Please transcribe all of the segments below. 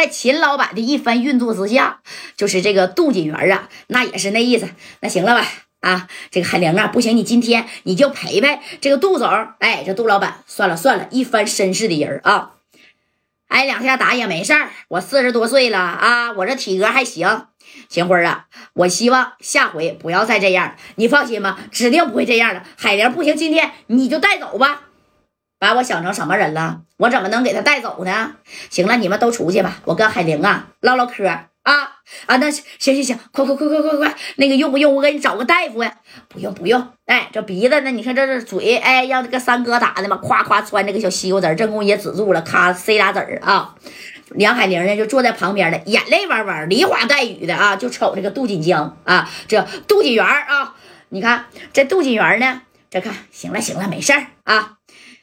在秦老板的一番运作之下，就是这个杜锦元啊，那也是那意思。那行了吧？啊，这个海玲啊，不行，你今天你就陪陪这个杜总。哎，这杜老板，算了算了，一番绅士的人啊，挨两下打也没事儿。我四十多岁了啊，我这体格还行。秦辉啊，我希望下回不要再这样。你放心吧，指定不会这样的。海玲不行，今天你就带走吧。把我想成什么人了？我怎么能给他带走呢？行了，你们都出去吧，我跟海玲啊唠唠嗑啊啊！那行行行，快快快快快快，那个用不用我给你找个大夫呀？不用不用。哎，这鼻子呢？你看这是嘴，哎，让这个三哥打的嘛，夸夸穿这个小西瓜籽，正宫也止住了，咔塞俩籽儿啊。梁海玲呢就坐在旁边的，眼泪汪汪，梨花带雨的啊，就瞅这个杜锦江啊，这杜锦元啊，你看这杜锦元呢，这看行了行了，没事儿啊。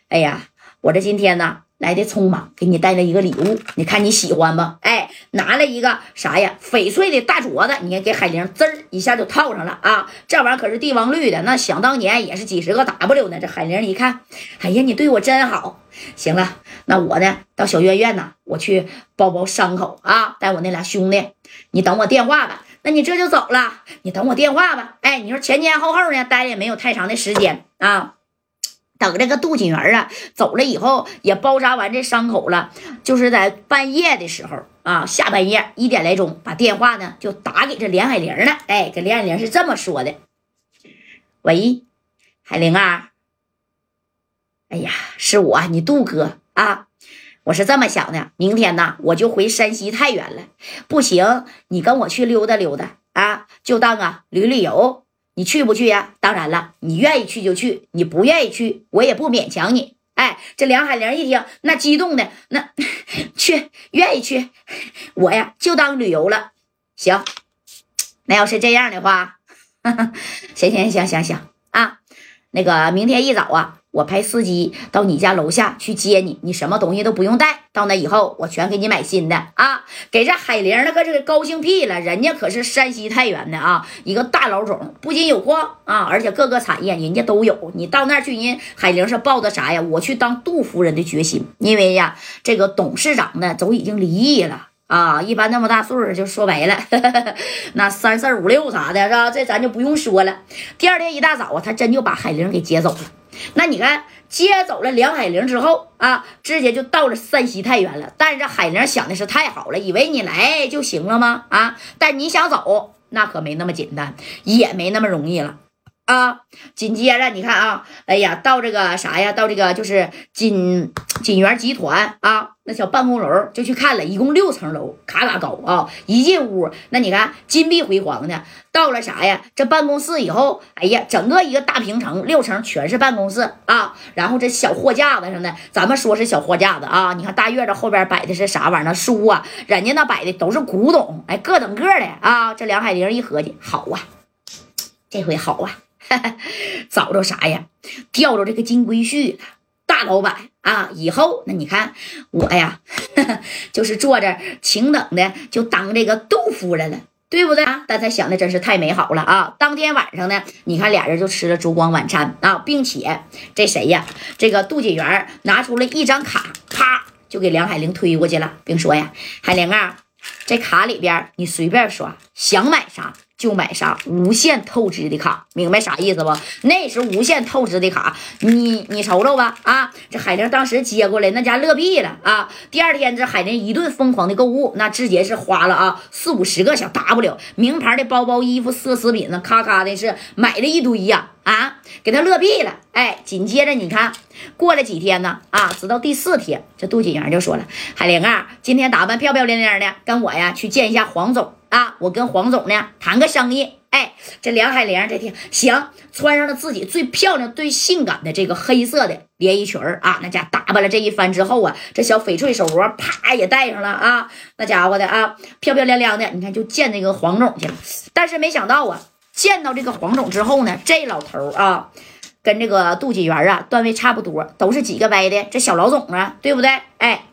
哎呀，我这今天呢来的匆忙，给你带了一个礼物，你看你喜欢不？哎，拿了一个啥呀？翡翠的大镯子，你看给海玲滋儿一下就套上了啊！这玩意儿可是帝王绿的，那想当年也是几十个 W 呢。这海玲一看，哎呀，你对我真好。行了，那我呢到小院院呢，我去包包伤口啊，带我那俩兄弟，你等我电话吧。那你这就走了，你等我电话吧。哎，你说前前后后呢，待也没有太长的时间啊。等这个杜锦元啊走了以后，也包扎完这伤口了，就是在半夜的时候啊，下半夜一点来钟，把电话呢就打给这连海玲了。哎，跟连海玲是这么说的：“喂，海玲啊，哎呀，是我，你杜哥啊，我是这么想的，明天呢我就回山西太原了，不行，你跟我去溜达溜达啊，就当啊旅旅游。”你去不去呀？当然了，你愿意去就去，你不愿意去，我也不勉强你。哎，这梁海玲一听，那激动的那 去，愿意去，我呀就当旅游了。行，那要是这样的话，行行行行行啊，那个明天一早啊。我派司机到你家楼下去接你，你什么东西都不用带。到那以后，我全给你买新的啊！给这海玲那可是高兴屁了，人家可是山西太原的啊，一个大老总，不仅有矿啊，而且各个产业人家都有。你到那儿去，人海玲是抱着啥呀？我去当杜夫人的决心，因为呀，这个董事长呢都已经离异了啊，一般那么大岁数就说白了，那三四五六啥的，是吧？这咱就不用说了。第二天一大早啊，他真就把海玲给接走了。那你看，接走了梁海玲之后啊，直接就到了山西太原了。但是这海玲想的是太好了，以为你来就行了吗？啊，但你想走，那可没那么简单，也没那么容易了。啊，紧接着你看啊，哎呀，到这个啥呀？到这个就是锦锦源集团啊，那小办公楼就去看了，一共六层楼，卡卡高啊！一进屋，那你看金碧辉煌的。到了啥呀？这办公室以后，哎呀，整个一个大平层，六层全是办公室啊。然后这小货架子上的，咱们说是小货架子啊。你看大院子后边摆的是啥玩意儿？书啊，人家那摆的都是古董，哎，各等各的啊。这梁海玲一合计，好啊，这回好啊。找着啥呀？钓着这个金龟婿，大老板啊！以后那你看我呀，就是坐着请等的，就当这个杜夫人了，对不对啊？大家想的真是太美好了啊！当天晚上呢，你看俩人就吃了烛光晚餐啊，并且这谁呀？这个杜锦元拿出了一张卡，啪就给梁海玲推过去了，并说呀：“海玲啊，这卡里边你随便刷，想买啥。”就买啥无限透支的卡，明白啥意思不？那是无限透支的卡，你你瞅瞅吧啊！这海玲当时接过来，那家乐屁了啊！第二天这海玲一顿疯狂的购物，那直接是花了啊四五十个小 W，名牌的包包、衣服、奢侈品呢，咔咔的是买了一堆呀！啊给他乐毙了，哎！紧接着你看，过了几天呢啊，直到第四天，这杜锦阳就说了：“海玲啊，今天打扮漂漂亮亮的，跟我呀去见一下黄总。”啊，我跟黄总呢谈个生意。哎，这梁海玲这天行，穿上了自己最漂亮、最性感的这个黑色的连衣裙儿啊，那家打扮了这一番之后啊，这小翡翠手镯啪也戴上了啊，那家伙的啊，漂漂亮亮的。你看，就见那个黄总去了。但是没想到啊，见到这个黄总之后呢，这老头啊，跟这个杜锦元啊段位差不多，都是几个歪的这小老总啊，对不对？哎。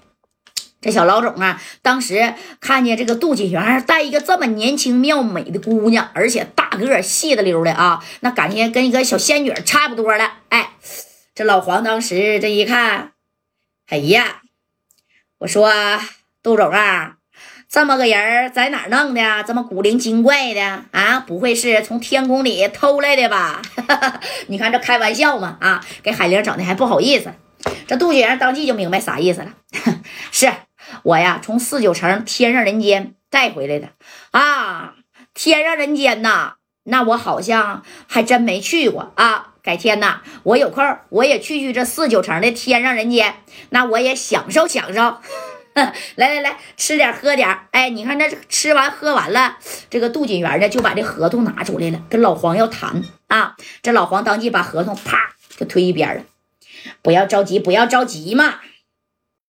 这小老总啊，当时看见这个杜锦元带一个这么年轻妙美的姑娘，而且大个细的溜的啊，那感觉跟一个小仙女差不多了。哎，这老黄当时这一看，哎呀，我说杜总啊，这么个人儿在哪儿弄的？这么古灵精怪的啊？不会是从天宫里偷来的吧？你看这开玩笑嘛啊！给海玲整的还不好意思。这杜雪儿当即就明白啥意思了，是我呀，从四九城天上人间带回来的啊。天上人间呐，那我好像还真没去过啊。改天呐，我有空我也去去这四九城的天上人间，那我也享受享受。来来来，吃点喝点。哎，你看这吃完喝完了，这个杜锦元呢就把这合同拿出来了，跟老黄要谈啊。这老黄当即把合同啪就推一边了。不要着急，不要着急嘛。